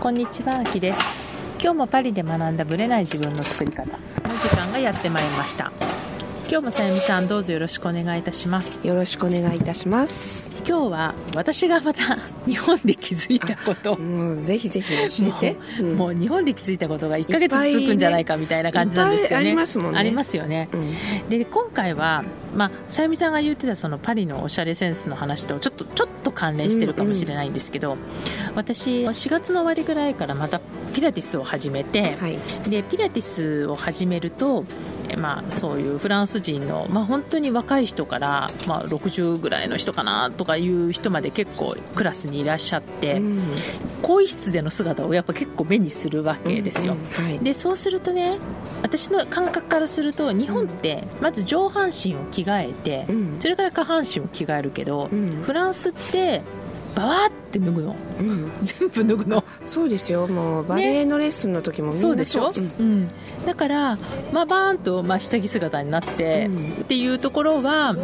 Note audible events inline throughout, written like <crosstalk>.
こんにちは、あきです。今日もパリで学んだブレない自分の作り方の時間がやってまいりました。今日もさゆみさんどうぞよろしくお願いいたします。よろしくお願いいたします。今日は私がまた日本で気づいたこと。もうぜひぜひ教えて。うんもう日本で気づいたことが1ヶ月続くんじゃないかみたいな感じなんですけどね。いっぱいありますもんねありますよね。うんで今回は、まあ、さゆみさんが言ってたそのパリのおしゃれセンスの話とちょっとちょっと関連してるかもしれないんですけど、私4月の終わりぐらいからまたピラティスを始めて、はい。でピラティスを始めると、えまあ、そういうフランス人の、まあ、本当に若い人から、まあ、60ぐらいの人かなとかいう人まで結構クラスにいらっしゃって、うん。更衣室での姿をやっぱ結構目にするわけですよ。うんはい。でそうするとね私の感覚からすると日本ってまず上半身を着替えて、うん。それから下半身を着替えるけど、うん。フランスってバワーって脱ぐの。うん。全部脱ぐの。そうですよ。もうバレエのレッスンの時もみんなそうでしょ、うん。うん。だから、まあ、バーンと、まあ、下着姿になって、うん。っていうところは、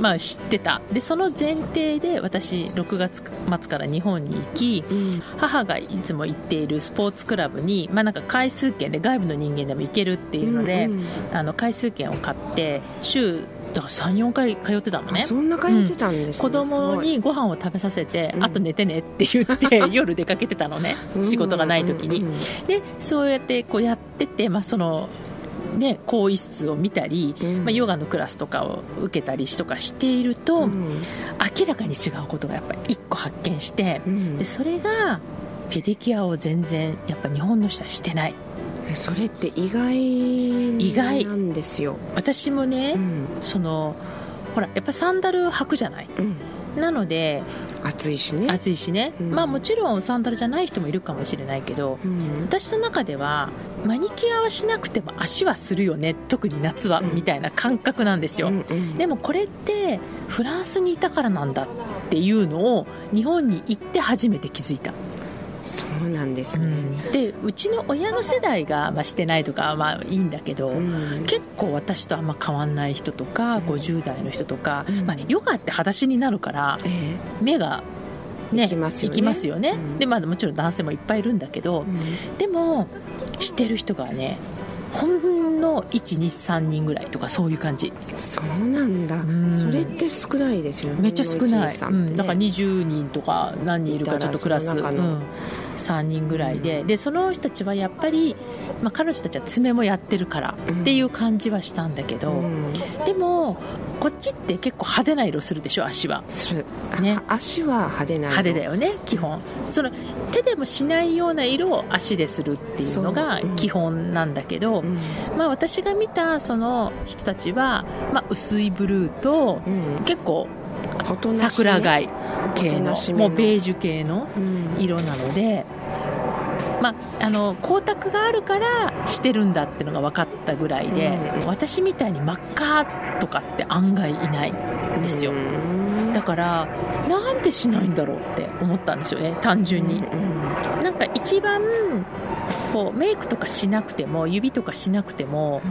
まあ、知ってた。でその前提で私6月末から日本に行き、うん。母がいつも行っているスポーツクラブに、まあ、なんか回数券で外部の人間でも行けるっていうので、うんうん。あの回数券を買って週だから34回通ってたのね。あそんな通ってたんですね。子供にご飯を食べさせて、うん。あと寝てねって言って <laughs> 夜出かけてたのね。仕事がない時に、うん。うんうんでそうやってこうやってて、まあ、そのね更衣室を見たり、うん。まあ、ヨガのクラスとかを受けたりとかしていると、うん。明らかに違うことがやっぱり1個発見して、うん。でそれがペディキュアを全然やっぱ日本の人はしてないそれって意外意外なんですよ。私もね、うん。そのほらやっぱサンダル履くじゃない？うん。なので暑いしね。暑いしね、うん。まあもちろんサンダルじゃない人もいるかもしれないけどうん。私の中ではマニキュアはしなくても足はするよね。特に夏は、うん。みたいな感覚なんですよ、うんうん。でもこれってフランスにいたからなんだっていうのを日本に行って初めて気づいた、そうなんですね。でうちの親の世代が、まあ、してないとかはまあいいんだけど、うん。結構私とあんま変わんない人とか、うん。50代の人とか、うん。まあ、ヨガって裸足になるからえ目が、ね、行きますよね。ますよね。うん。で、まあ、もちろん男性もいっぱいいるんだけど、えでも知ってる人がねほんの123人ぐらいとかそういう感じ。そうなんだ、ん。それって少ないですよね。めっちゃ少ない、ねうん、だから20人とか何人いるかちょっとクラス、うん、3人ぐらいで。でその人たちはやっぱり、まあ、彼女たちは爪もやってるからっていう感じはしたんだけど、うん。でもこっちって結構派手な色するでしょ足は。する、あね足は派手な派手だよね基本。その手でもしないような色を足でするっていうのが基本なんだけど、うん。まあ、私が見たその人たちは、まあ、薄いブルーとうん。結構桜貝系の。もうベージュ系のうん。色なので、まあ、あの光沢があるからしてるんだっていうのが分かったぐらいで、うん。私みたいに真っ赤とかって案外いないんですよ、うん。だからなんでしないんだろうって思ったんですよね単純に、うん。なんか一番こうメイクとかしなくても指とかしなくても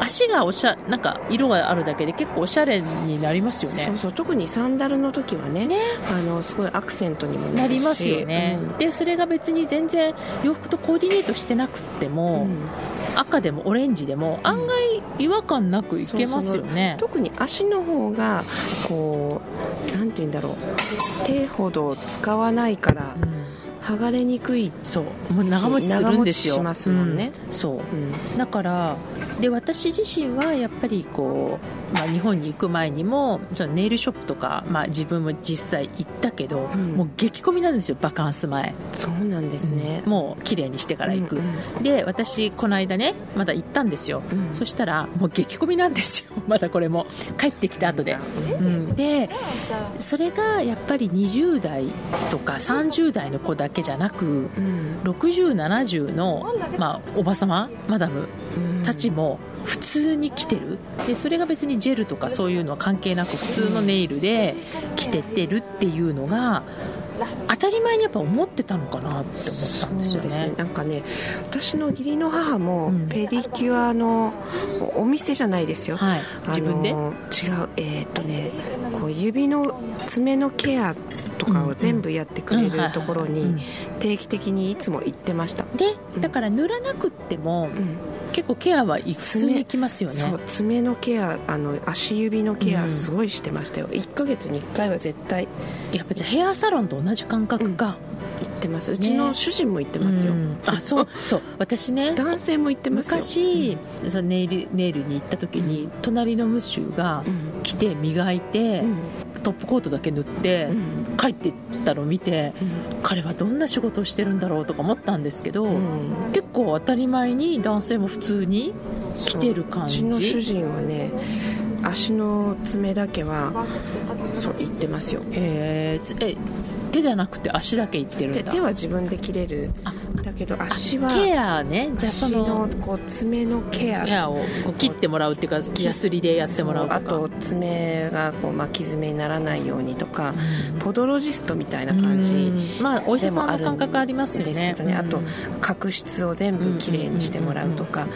足がおしゃなんか色があるだけで結構おしゃれになりますよね。そうそう。特にサンダルの時はねね。あのすごいアクセントにもなりますよね、うん。でそれが別に全然洋服とコーディネートしてなくっても、赤でもオレンジでも案外違和感なくいけますよね、特に足の方がこうなんて言うんだろう。手ほど使わないからうん剥がれにくい、そう。もう長持ちするんですよ。しますもんね。うん。そう。うん。だからで私自身はやっぱりこう、まあ、日本に行く前にもそのネイルショップとか、まあ、自分も実際行ったけど、ん。もう激混みなんですよバカンス前。そうなんですね、もう綺麗にしてから行く、うんうで私この間ねまだ行ったんですよ、うん。そしたらもう激混みなんですよ。<laughs> まだこれも。帰ってきた後で、うん、でそれがやっぱり20代とか30代の子だけじゃなくうん。6070の、まあ、おばさまマダム。うんたちも普通に来てる。でそれが別にジェルとかそういうのは関係なく普通のネイルで来てってるっていうのが当たり前にやっぱ思ってたのかなって思ったんですよね。ね。なんかね私の義理の母もうん。ペディキュアのお店じゃないですよ、はい、自分で、違う。えーっとねこう指の爪のケアとかを全部やってくれるところにうん。うん定期的にいつも行ってました、でだから塗らなくってもうん。結構ケアは普通にきますよね。そう爪のケアあの足指のケうん。アすごいしてましたよ、1ヶ月に1回は絶対。やっぱじゃあヘアサロンと同じ感覚か、行ってます。うちの主人も行ってますよ、うん。あそうそう。私ね男性も行ってますよ。昔、そのネイルネイルに行った時に、隣のムッシュがうん。来て磨いて、うん。トップコートだけ塗って、うん帰っていったのを見て、彼はどんな仕事をしてるんだろうとか思ったんですけど、うん。結構当たり前に男性も普通に来てる感じ。う。ちの主人はね足の爪だけはそう行ってますよ。へえ手じゃなくて足だけいってるんだ。で手は自分で切れる。あだけど足はケアね。じゃあそ足ののこう爪のケア。ケアをこう切ってもらうっていうかヤスリでやってもらうとか。あと爪がこう巻き爪にならないようにとかポドロジストみたいな感じうん。まあお医者さんの感覚ありますよね。ですけどね、あとうん。角質を全部きれいにしてもらうとか。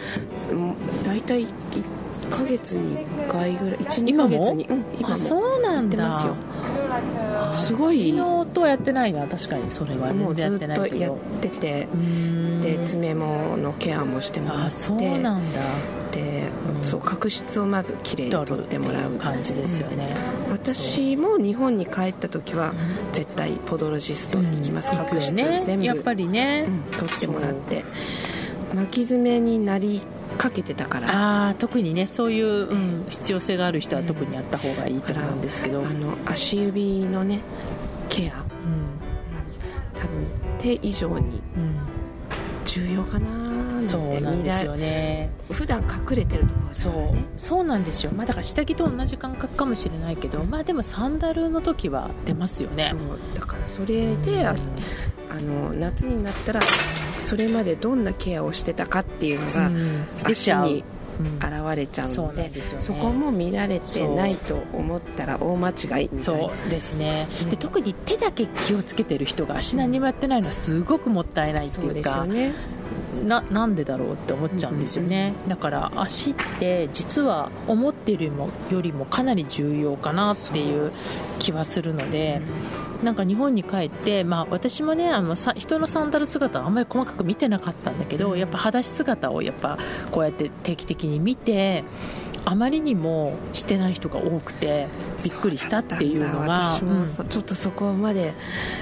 大体1ヶ月に1回ぐらい12今もヶ月に、うん、今も。あそうなんだ。やってますよすごい。昨日とはやってないな確かに。それは。も全うずっとやっ然やってないけど。てで爪ものケアもしてもらって。あそうなんだ。でうん。そう角質をまずきれいに取ってもらう感じですよね、私も日本に帰った時は絶対ポドロジスト行きます、うん角質全部。やっぱりね、うん取ってもらって。巻き爪になりかけてたから。ああ特にねそういう、うん必要性がある人は特にやった方がいいと思うんですけど、あの足指のねケア。うん。多分手以上に重要かなそうなんですよね。普段隠れてるところだそう。そうなんですよ、まあ、だから下着と同じ感覚かもしれないけどまあでもサンダルの時は出ますよね。そう。だからそれで、ああの夏になったらそれまでどんなケアをしてたかっていうのが足にうん。現れちゃうそうので,、そこも見られてないと思ったら大間違いそうですね、うん。で特に手だけ気をつけてる人が足何もやってないのはすごくもったいないってそいううかですよねななんでだろうって思っちゃうんですよね、だから足って実は思っているよりもよりもかなり重要かなっていう気はするので、なんか日本に帰って、まあ、私もねあのさ人のサンダル姿はあんまり細かく見てなかったんだけど、やっぱ裸足姿をやっぱこうやって定期的に見てあまりにもしてない人が多くてびっくりしたっていうのが私もそちょっとそこまで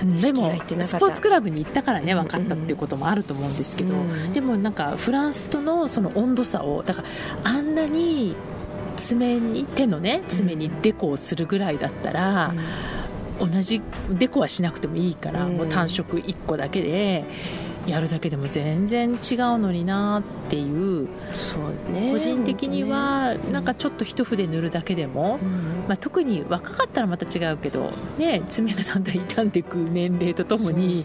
うん。でもスポーツクラブに行ったからね分かったっていうこともあると思うんですけど、うんでもなんかフランスとのその温度差をだからあんなに爪に手のね爪にデコをするぐらいだったら、同じデコはしなくてもいいから、うん。もう単色1個だけでやるだけでも全然違うのになっていう。そうね。個人的にはなんかちょっと一筆塗るだけでも、うん。まあ、特に若かったらまた違うけど、ね、爪がだんだん傷んでいく年齢とともに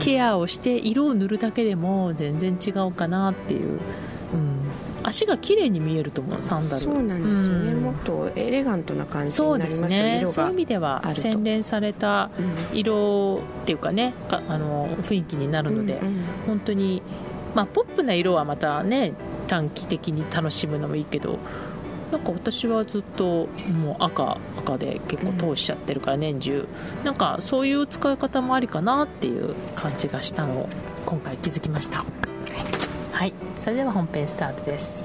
ケアをして色を塗るだけでも全然違うかなっていう、うん、足が綺麗に見えると思うサンダル。そうなんですよね、うん。もっとエレガントな感じそうでになりますすよねそういう意味では洗練されたうん。色っていうかねかあの雰囲気になるので、うんうん。本当に、まあ、ポップな色はまたね短期的に楽しむのもいいけどなんか私はずっともう赤赤で結構通しちゃってるから年中、なんかそういう使い方もありかなっていう感じがしたのを今回気づきましたはい、それでは本編スタートです。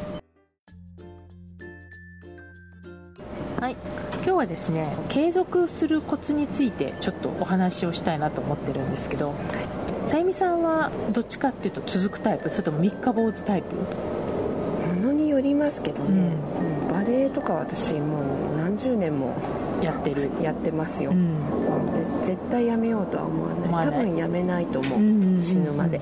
はい。今日はですね継続するコツについてちょっとお話をしたいなと思ってるんですけどさゆみさんはどっちかっていうと続くタイプ？それとも三日坊主タイプ？ものによりますけどね、うん。うんバレエとか私もう何十年もやってる。やってますよ、うん。絶対やめようとは思わない。思わない。多分やめないと思う、うんうんうん。死ぬまで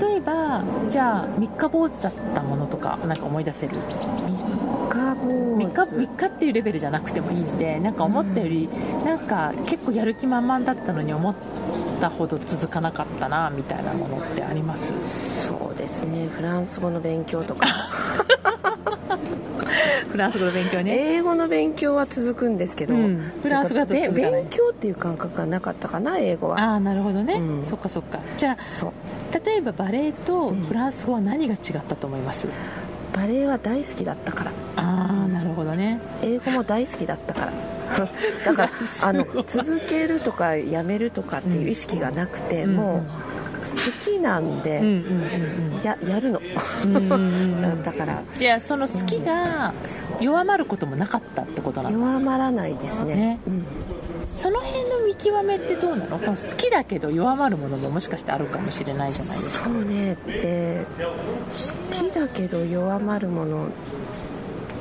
例えばじゃあ三日坊主だったものとかなんか思い出せる？三日坊3日主3日っていうレベルじゃなくてもいいんでなんか思ったよりなんか結構やる気満々だったのに思ったほど続かなかったなみたいなものってあります？そうですね。フランス語の勉強とか <laughs> <laughs> フランス語の勉強ね。英語の勉強は続くんですけど、うん。フランス語だと続か勉強っていう感覚がなかったかな英語は。ああなるほどね、うん。そっかそっか。じゃあ例えばバレエとフランス語は何が違ったと思います、バレエは大好きだったから。ああなるほどね。英語も大好きだったから。<laughs> だからあの続けるとかやめるとかっていう意識がなくて、うん。もう好きなんで、うんうんうんうん。ややるの。だから。じゃあその好きが弱まることもなかったってことなの。弱まらないですね。ね。うん、その辺の見極めってどうなの？好きだけど弱まるものももしかしてあるかもしれないじゃないですか。そうね。で好きだけど弱まるもの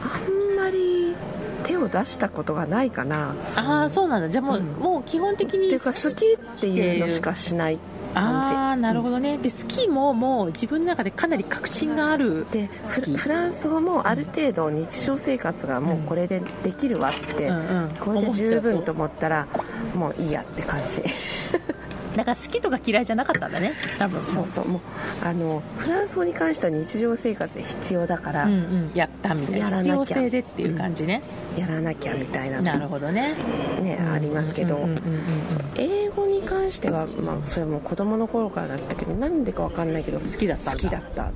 あんまり手を出したことがないかな。ああそうなんだ。じゃあもう,、うん。もう基本的にっていうか好きっていうのしかしない感じ。ああなるほどね。で好きももう自分の中でかなり確信があるでフラフランス語もある程度日常生活がもうこれでできるわって、うんうん。これで十分と思ったらもういいやって感じだから好きとか嫌いじゃなかったんだね多分。そうそう。もうあのフランス語に関しては日常生活で必要だから、うんうん、やったみたいな。必要性でっていう感じね、やらなきゃみたいな。なるほどね。ね、ありますけど、うんうんうんうん。英語に関しては、まあ、それも子供の頃からだったけどなんでかわかんないけど好きだった好きだった。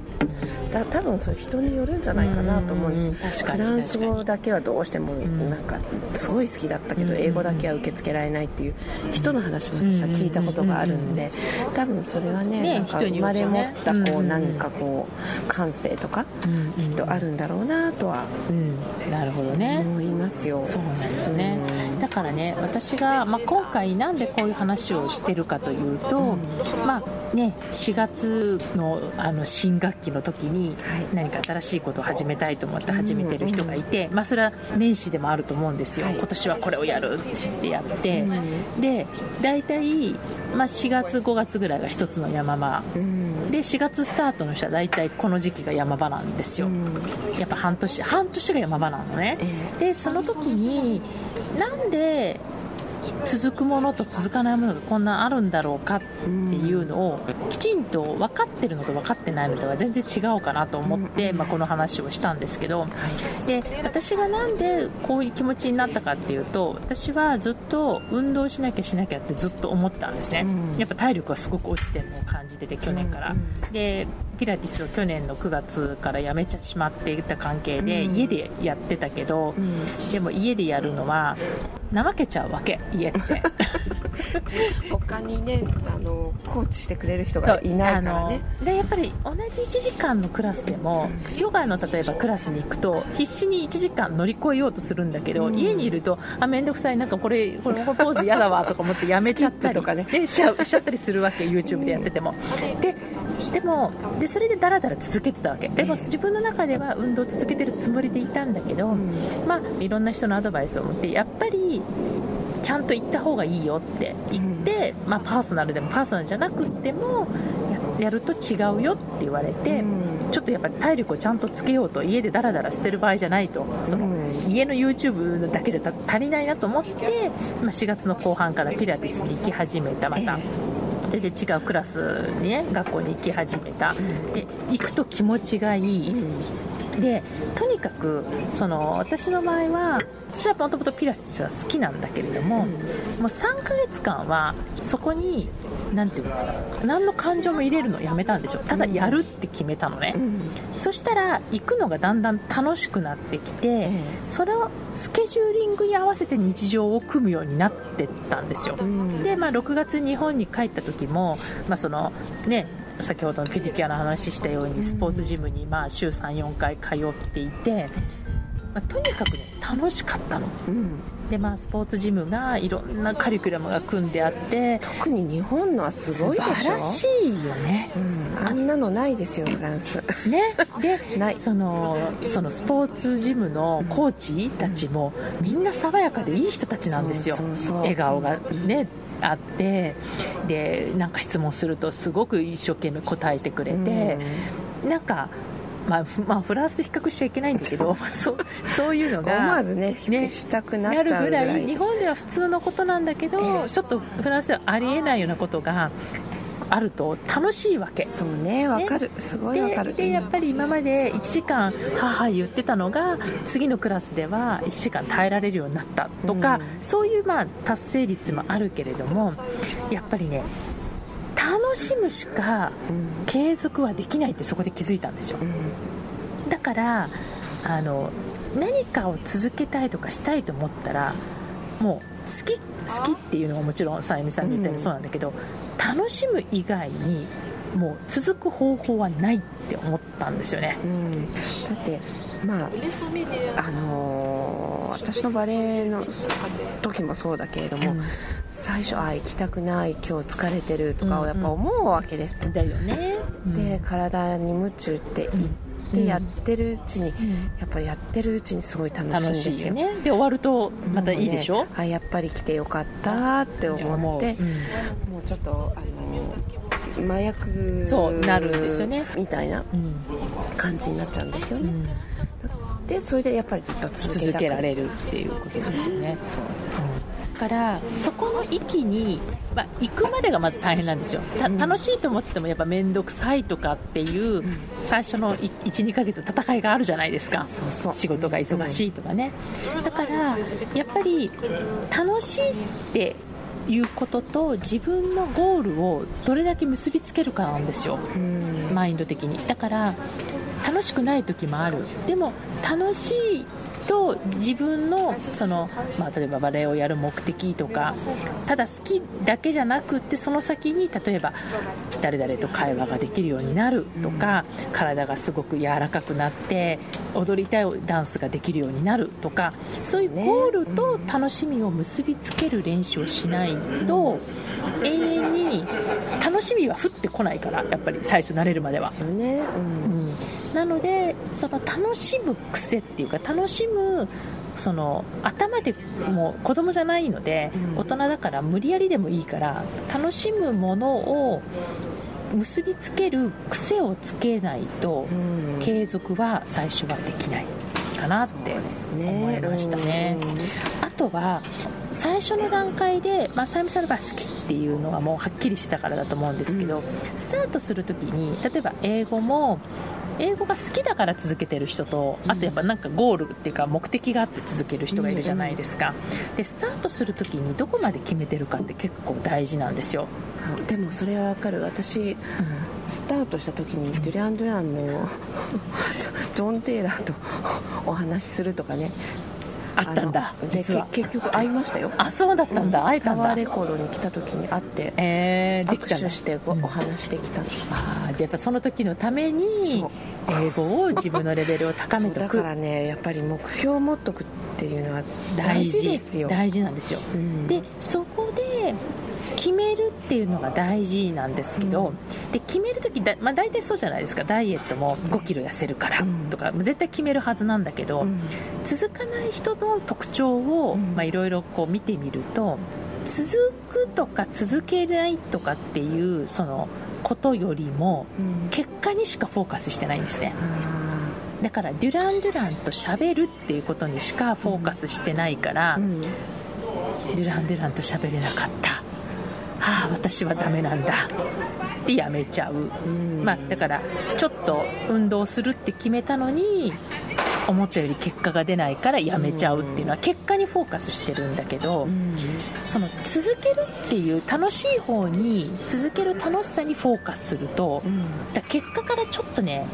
だ多分それ人によるんじゃないかなと思うんです、フランス語だけはどうしてもなんかすごい好きだったけど、英語だけは受け付けられないっていう人の話も私は聞いたことがあるんで、多分それはねねなんか生まれ持ったこう、うんうん。なんかこう感性とか、うんきっとあるんだろうなとはうん。なるほどね。思いますよ、そうなんですね、だからね私が、まあ、今回なんでこういう話をしてるかというと、まあね4月のあの新学期の時にはい。何か新しいことを始めたいと思って始めてる人がいて、まあ、それは年始でもあると思うんですよ、はい。今年はこれをやるってやって、うん。で大体、まあ、4月5月ぐらいが一つの山場。うん。で4月スタートの人は大体この時期が山場なんですよ、うん。やっぱ半年半年が山場なのね、え。でその時になんで続くものと続かないものがこんなあるんだろうかっていうのをきちんと分かってるのと分かってないのでは全然違うかなと思って、まあ、この話をしたんですけどで私がなんでこういう気持ちになったかっていうと私はずっと運動しなきゃしなきゃってずっと思ってたんですね、うん。やっぱ体力がすごく落ちてるのを感じてて去年から、うんでピラティスを去年の9月からやめちゃしまっていた関係で、うん。家でやってたけど、うん。でも家でやるのは怠けちゃうわけ家って。<laughs> 他にねあのコーチしてくれる人がいないからね。でやっぱり同じ1時間のクラスでもヨガの例えばクラスに行くと必死に1時間乗り越えようとするんだけど、うん。家にいるとあ面倒くさいなんかこれこのポーズ嫌だわとか思ってやめちゃったりとかね。でしちゃしちゃったりするわけ YouTube でやってても。ででもでそれでダラダラ続けてたわけ。でも自分の中では運動を続けてるつもりでいたんだけど、まあいろんな人のアドバイスを持ってやっぱりちゃんと行った方がいいよって言って、まあ、パーソナルでもパーソナルじゃなくってもややると違うよって言われて、うん。ちょっとやっぱり体力をちゃんとつけようと家でダラダラしてる場合じゃないとその、うん。家の YouTube だけじゃた足りないなと思って、まあ、4月の後半からピラティスに行き始めたまた。全然違うクラスにね学校に行き始めた、で行くと気持ちがいい、でとにかくその私の場合は私はもともとピラティスは好きなんだけれども、もう3ヶ月間はそこになんていうのかな何の感情も入れるのをやめたんでしょただやるって決めたのね、そしたら行くのがだんだん楽しくなってきて、えそれをスケジューリングに合わせて日常を組むようになってったんですよ、ん。で、まあ、6月日本に帰った時も、まあそのね、先ほどのペディキュアの話したようにスポーツジムにまあ週34回通っていて、まあとにかくね楽しかったの。うん。で、まあ、スポーツジムがいろんなカリキュラムが組んであって特に日本のはす素ごいでしょ。晴らしいよね、うん、あんなのないですよフランス。ね、<laughs> ない。でそのそのスポーツジムのコーチたちもみんな爽やかでいい人たちなんですよ。笑顔がねあって。でなんか質問するとすごく一生懸命答えてくれて、なんか、まあ、ふまあフランスと比較しちゃいけないんだけど、<laughs> まあ、そうそういうのが思わずねねしたくなっちゃうぐらい。ぐらい日本では普通のことなんだけど、ええ。ちょっとフランスではありえないようなことがあると楽しいわけ。そうねわかる、すごいわかる。ででやっぱり今まで1時間母言ってたのが次のクラスでは1時間耐えられるようになったとか、そういうまあ達成率もあるけれどもやっぱりね楽しむしかうん継続はできないってそこで気づいたんですよ。うん。だからあの何かを続けたいとかしたいと思ったらもう好き好きっていうのはもちろんさゆみさんが言ったようにそうなんだけど、楽しむ以外にもう続く方法はないって思ったんですよね。うん、だってまああのー私のバレエの時もそうだけれども、うん。最初あ行きたくない今日疲れてるとかをうんうん。やっぱ思うわけです。よ、だよね。で体に夢中って言ってやってるうちに、やっぱやってるうちにすごい楽しいん楽ですよ。ね。で終わるとまたいいでしょ？ね。あやっぱり来てよかったって思ってうん。もうちょっとあの麻薬そうなるんですよね。みたいなうん。感じになっちゃうんですよね、うんでそれでやっぱりずっと続けられる。っていうことですよね。そう。だからそこの域に、まあ、行くまでがまず大変なんですよ。楽しいと思っててもやっぱ面倒くさいとかっていう最初の12ヶ月戦いがあるじゃないですか。そうそう。仕事が忙しいとかね。だからやっぱり楽しいっていうことと自分のゴールをどれだけ結びつけるかなんですよ。うん。マインド的に。だから楽しくない時もある。でも楽しいと自分のその、まあ、例えばバレエをやる目的とかただ好きだけじゃなくってその先に例えば誰々と会話ができるようになるとか、体がすごく柔らかくなって踊りたいダンスができるようになるとかそういうゴールと楽しみを結びつける練習をしないと永遠に楽しみは降ってこないからやっぱり最初慣れるまでは。ですよね、うん。うん。なのでその楽しむ癖っていうか楽しむその頭でもう子供じゃないので、うん。大人だから無理やりでもいいから楽しむものを結びつける癖をつけないと、うん。継続は最初はできないかなって思いましたね。あとは最初の段階で、まあ、さゆみさんの場合好きっていうのはもうはっきりしてたからだと思うんですけど、スタートするときに例えば英語も英語が好きだから続けてる人とあとやっぱなんかゴールっていうか目的があって続ける人がいるじゃないですか、でスタートするときにどこまで決めてるかって結構大事なんですよ、あでもそれはわかる。私スタートした時にデュラン・ドゥランの <laughs> ジョン・テイラーとお話しするとかねあったんだ。実は。け結局会いましたよ。あそうだったんだ、会えたんだ。タワーレコードに来た時に会ってえー、できた握手してごお話できたのあーじゃあやっぱその時のために英語を自分のレベルを高めておく。だからねやっぱり目標を持っとくっていうのは大大事事ですよ。大事なんですよ、うん。でそこで決めるっていうのが大事なんですけど、で決める時だ、まあ、大体そうじゃないですか。ダイエットも5キロ痩せるからうん。とか、絶対決めるはずなんだけど、うん。続かない人の特徴をいろいろこう見てみると続くとか続けないとかっていうそのことよりもうん。結果にしかフォーカスしてないんですね。あだからデュラン・デュランと喋るっていうことにしかフォーカスしてないから、デュラン・デュランと喋れなかったああ私はダメなんだ。ってやめちゃう、ん。まあ、だからちょっと運動するって決めたのに思ったより結果が出ないからやめちゃうっていうのは結果にフォーカスしてるんだけど、うんその続けるっていう楽しい方に続ける楽しさにフォーカスすると、うん。だ結果からちょっとね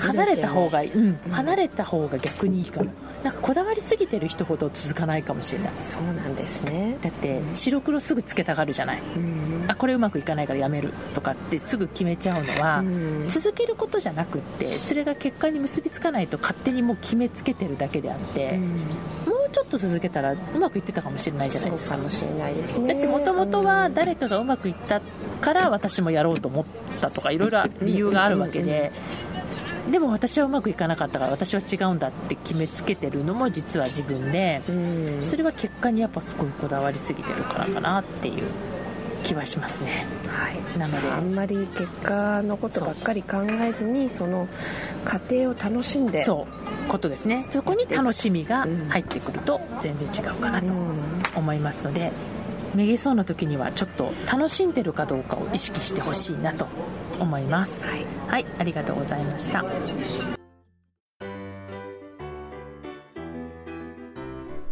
離れた方がいい、うん、離れた方が逆にいいかも。なんかこだわりすぎてる人ほど続かないかもしれない。そうなんですね。だって白黒すぐつけたがるじゃない。うん。あこれうまくいかないからやめるとかってすぐ決めちゃうのは、うん。続けることじゃなくってそれが結果に結びつかないと勝手にもう決めつけてるだけであって、もうちょっと続けたらうまくいってたかもしれないじゃないですか。かもしれないですね。だってもともとは誰かがうまくいったから私もやろうと思ったとかいろいろ理由があるわけででも私はうまくいかなかったから私は違うんだって決めつけてるのも実は自分でうん。それは結果にやっぱすごいこだわりすぎてるからかなっていう気はしますね。はい、なので。あんまり結果のことばっかり考えずにその過程を楽しんでそう。ことですね。そこに楽しみが入ってくると全然違うかなとうん思いますのでめげそうな時にはちょっと楽しんでるかどうかを意識してほしいなと思います。はい。はい、ありがとうございました。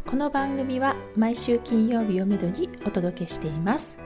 この番組は毎週金曜日をめどにお届けしています。